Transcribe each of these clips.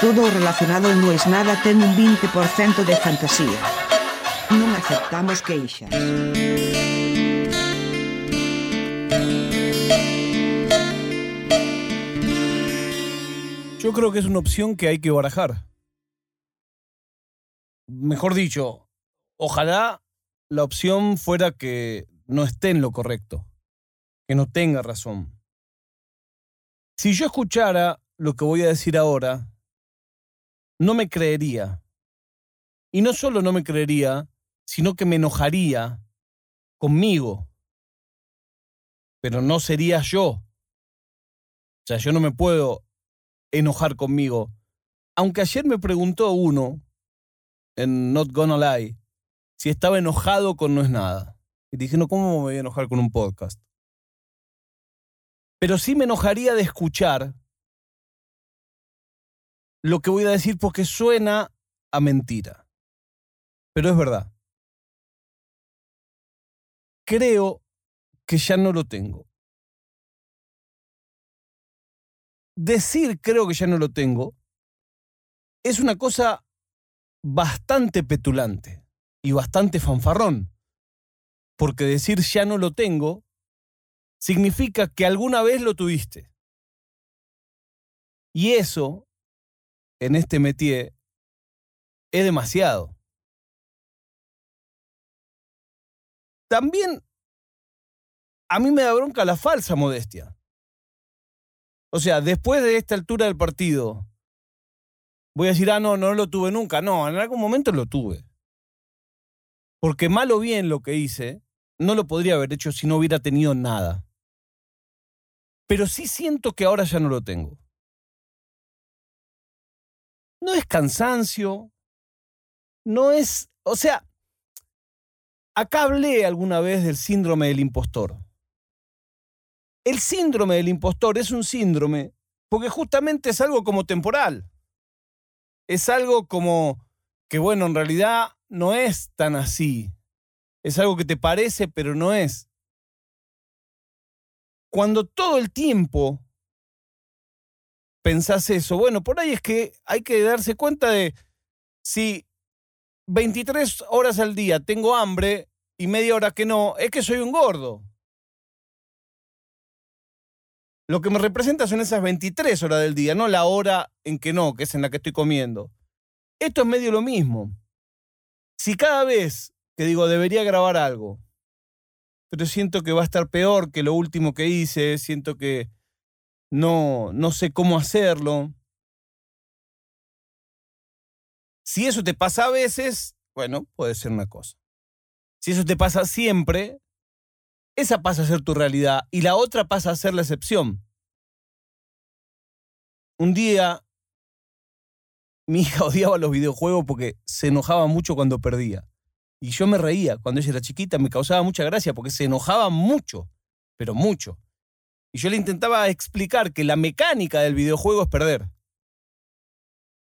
Todo relacionado non es nada ten un 20% de fantasía. Non aceptamos queixas. Yo creo que es una opción que hay que barajar. Mejor dicho, ojalá la opción fuera que no esté en lo correcto, que no tenga razón. Si yo escuchara lo que voy a decir ahora, no me creería. Y no solo no me creería, sino que me enojaría conmigo. Pero no sería yo. O sea, yo no me puedo enojar conmigo. Aunque ayer me preguntó uno, en Not Gonna Lie, si estaba enojado con No es nada. Y dije, no, ¿cómo me voy a enojar con un podcast? Pero sí me enojaría de escuchar lo que voy a decir porque suena a mentira. Pero es verdad. Creo que ya no lo tengo. Decir creo que ya no lo tengo es una cosa bastante petulante y bastante fanfarrón. Porque decir ya no lo tengo significa que alguna vez lo tuviste. Y eso, en este métier, es demasiado. También a mí me da bronca la falsa modestia. O sea, después de esta altura del partido, voy a decir, ah, no, no lo tuve nunca. No, en algún momento lo tuve. Porque mal o bien lo que hice, no lo podría haber hecho si no hubiera tenido nada. Pero sí siento que ahora ya no lo tengo. No es cansancio, no es, o sea, acá hablé alguna vez del síndrome del impostor. El síndrome del impostor es un síndrome porque justamente es algo como temporal. Es algo como que, bueno, en realidad no es tan así. Es algo que te parece, pero no es. Cuando todo el tiempo pensás eso, bueno, por ahí es que hay que darse cuenta de si 23 horas al día tengo hambre y media hora que no, es que soy un gordo. Lo que me representa son esas 23 horas del día, no la hora en que no, que es en la que estoy comiendo. Esto es medio lo mismo. Si cada vez que digo debería grabar algo, pero siento que va a estar peor que lo último que hice, siento que no, no sé cómo hacerlo. Si eso te pasa a veces, bueno, puede ser una cosa. Si eso te pasa siempre, esa pasa a ser tu realidad y la otra pasa a ser la excepción. Un día mi hija odiaba los videojuegos porque se enojaba mucho cuando perdía. Y yo me reía cuando ella era chiquita, me causaba mucha gracia porque se enojaba mucho, pero mucho. Y yo le intentaba explicar que la mecánica del videojuego es perder.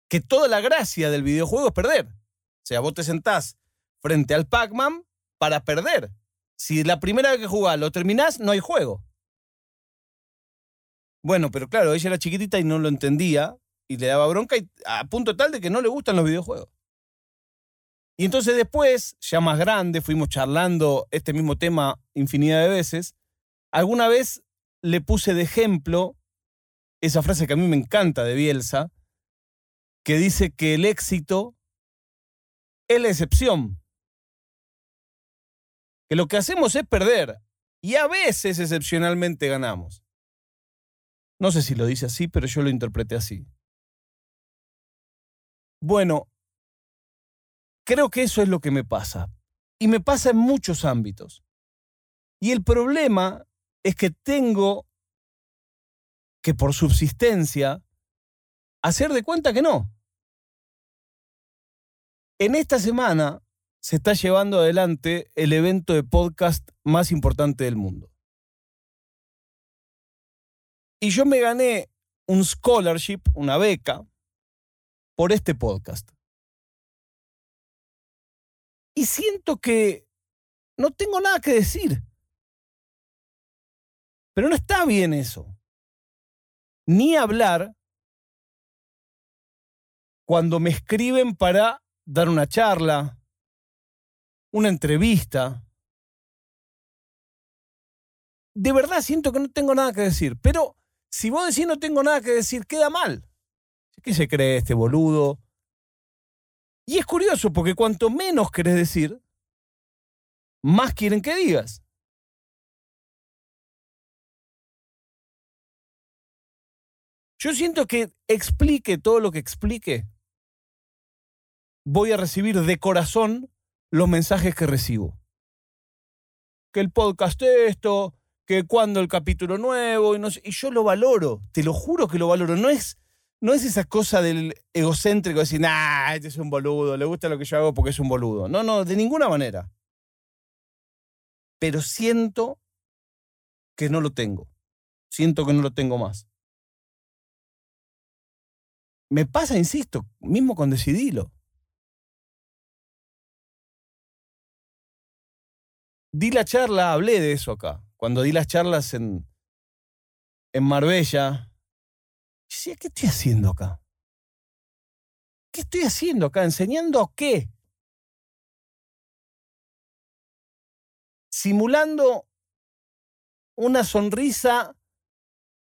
Que toda la gracia del videojuego es perder. O sea, vos te sentás frente al Pac-Man para perder. Si la primera vez que jugás lo terminás, no hay juego. Bueno, pero claro, ella era chiquitita y no lo entendía y le daba bronca y, a punto tal de que no le gustan los videojuegos. Y entonces después, ya más grande, fuimos charlando este mismo tema infinidad de veces. Alguna vez le puse de ejemplo esa frase que a mí me encanta de Bielsa, que dice que el éxito es la excepción que lo que hacemos es perder y a veces excepcionalmente ganamos. No sé si lo dice así, pero yo lo interpreté así. Bueno, creo que eso es lo que me pasa. Y me pasa en muchos ámbitos. Y el problema es que tengo que por subsistencia hacer de cuenta que no. En esta semana se está llevando adelante el evento de podcast más importante del mundo. Y yo me gané un scholarship, una beca, por este podcast. Y siento que no tengo nada que decir. Pero no está bien eso. Ni hablar cuando me escriben para dar una charla, una entrevista. De verdad siento que no tengo nada que decir, pero si vos decís no tengo nada que decir, queda mal. ¿Qué se cree este boludo? Y es curioso porque cuanto menos querés decir, más quieren que digas. Yo siento que explique todo lo que explique, voy a recibir de corazón los mensajes que recibo. Que el podcast esto, que cuando el capítulo nuevo, y, yo lo valoro, te lo juro que lo valoro. No es, no es esa cosa del egocéntrico de decir, nah, este es un boludo, le gusta lo que yo hago porque es un boludo. No, no, de ninguna manera. Pero siento que no lo tengo. Siento que no lo tengo más. Me pasa, insisto, mismo con Decidilo. Di la charla, hablé de eso acá. Cuando di las charlas en, en Marbella, decía, ¿qué estoy haciendo acá? ¿Qué estoy haciendo acá? ¿Enseñando qué? Simulando una sonrisa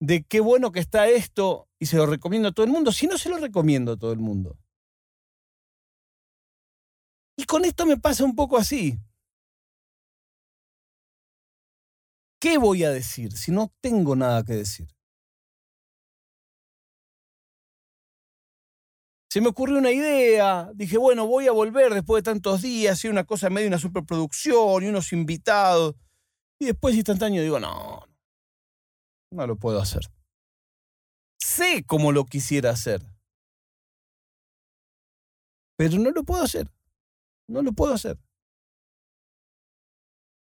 de qué bueno que está esto y se lo recomiendo a todo el mundo, si no se lo recomiendo a todo el mundo. Y con esto me pasa un poco así. ¿Qué voy a decir si no tengo nada que decir? Se me ocurrió una idea, dije, bueno, voy a volver después de tantos días, y una cosa medio una superproducción y unos invitados. Y después instantáneo digo, no, no lo puedo hacer. Sé cómo lo quisiera hacer. Pero no lo puedo hacer. No lo puedo hacer.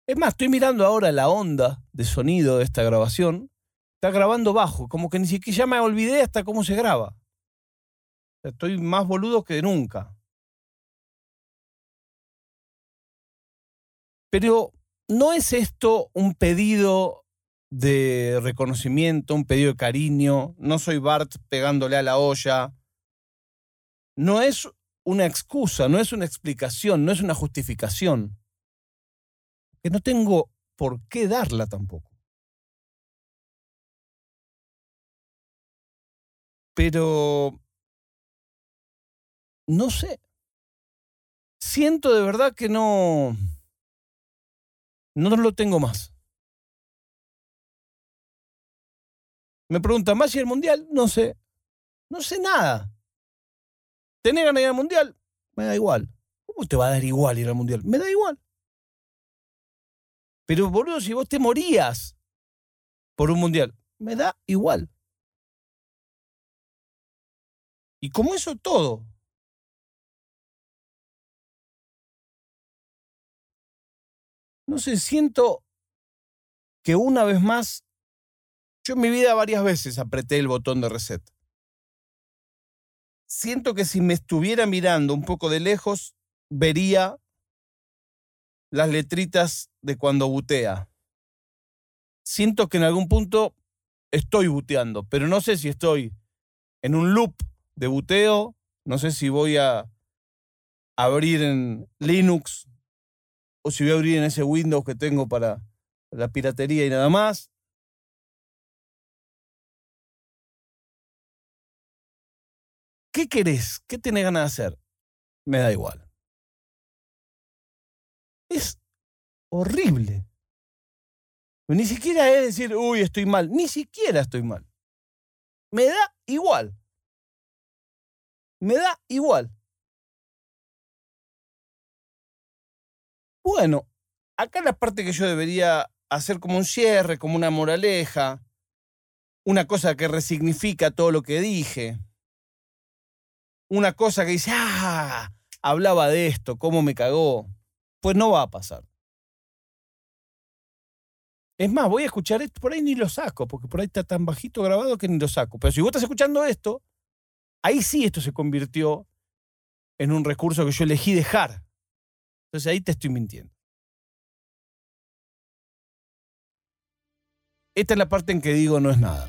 Es más, estoy mirando ahora la onda de sonido de esta grabación. Está grabando bajo, como que ni siquiera me olvidé hasta cómo se graba. Estoy más boludo que nunca. Pero no es esto un pedido de reconocimiento, un pedido de cariño. No soy Bart pegándole a la olla. No es una excusa, no es una explicación, no es una justificación que no tengo por qué darla tampoco. Pero, no sé. Siento de verdad que no, no lo tengo más. Me preguntan, ¿más y el mundial? No sé. No sé nada. ¿Tenés ganas de ir al mundial? Me da igual. ¿Cómo te va a dar igual ir al mundial? Me da igual. Pero boludo, si vos te morías por un mundial, me da igual. Y como eso todo. No sé, siento que una vez más, yo en mi vida varias veces apreté el botón de reset. Siento que si me estuviera mirando un poco de lejos, vería las letritas de cuando butea. Siento que en algún punto estoy buteando, pero no sé si estoy en un loop de buteo, no sé si voy a abrir en Linux o si voy a abrir en ese Windows que tengo para la piratería y nada más. ¿Qué querés? ¿Qué tenés ganas de hacer? Me da igual. Es horrible. Ni siquiera es decir, uy, estoy mal. Ni siquiera estoy mal. Me da igual. Me da igual. Bueno, acá la parte que yo debería hacer como un cierre, como una moraleja, una cosa que resignifica todo lo que dije, una cosa que dice, ah, hablaba de esto, cómo me cagó pues no va a pasar. Es más, voy a escuchar esto, por ahí ni lo saco, porque por ahí está tan bajito grabado que ni lo saco. Pero si vos estás escuchando esto, ahí sí esto se convirtió en un recurso que yo elegí dejar. Entonces ahí te estoy mintiendo. Esta es la parte en que digo no es nada.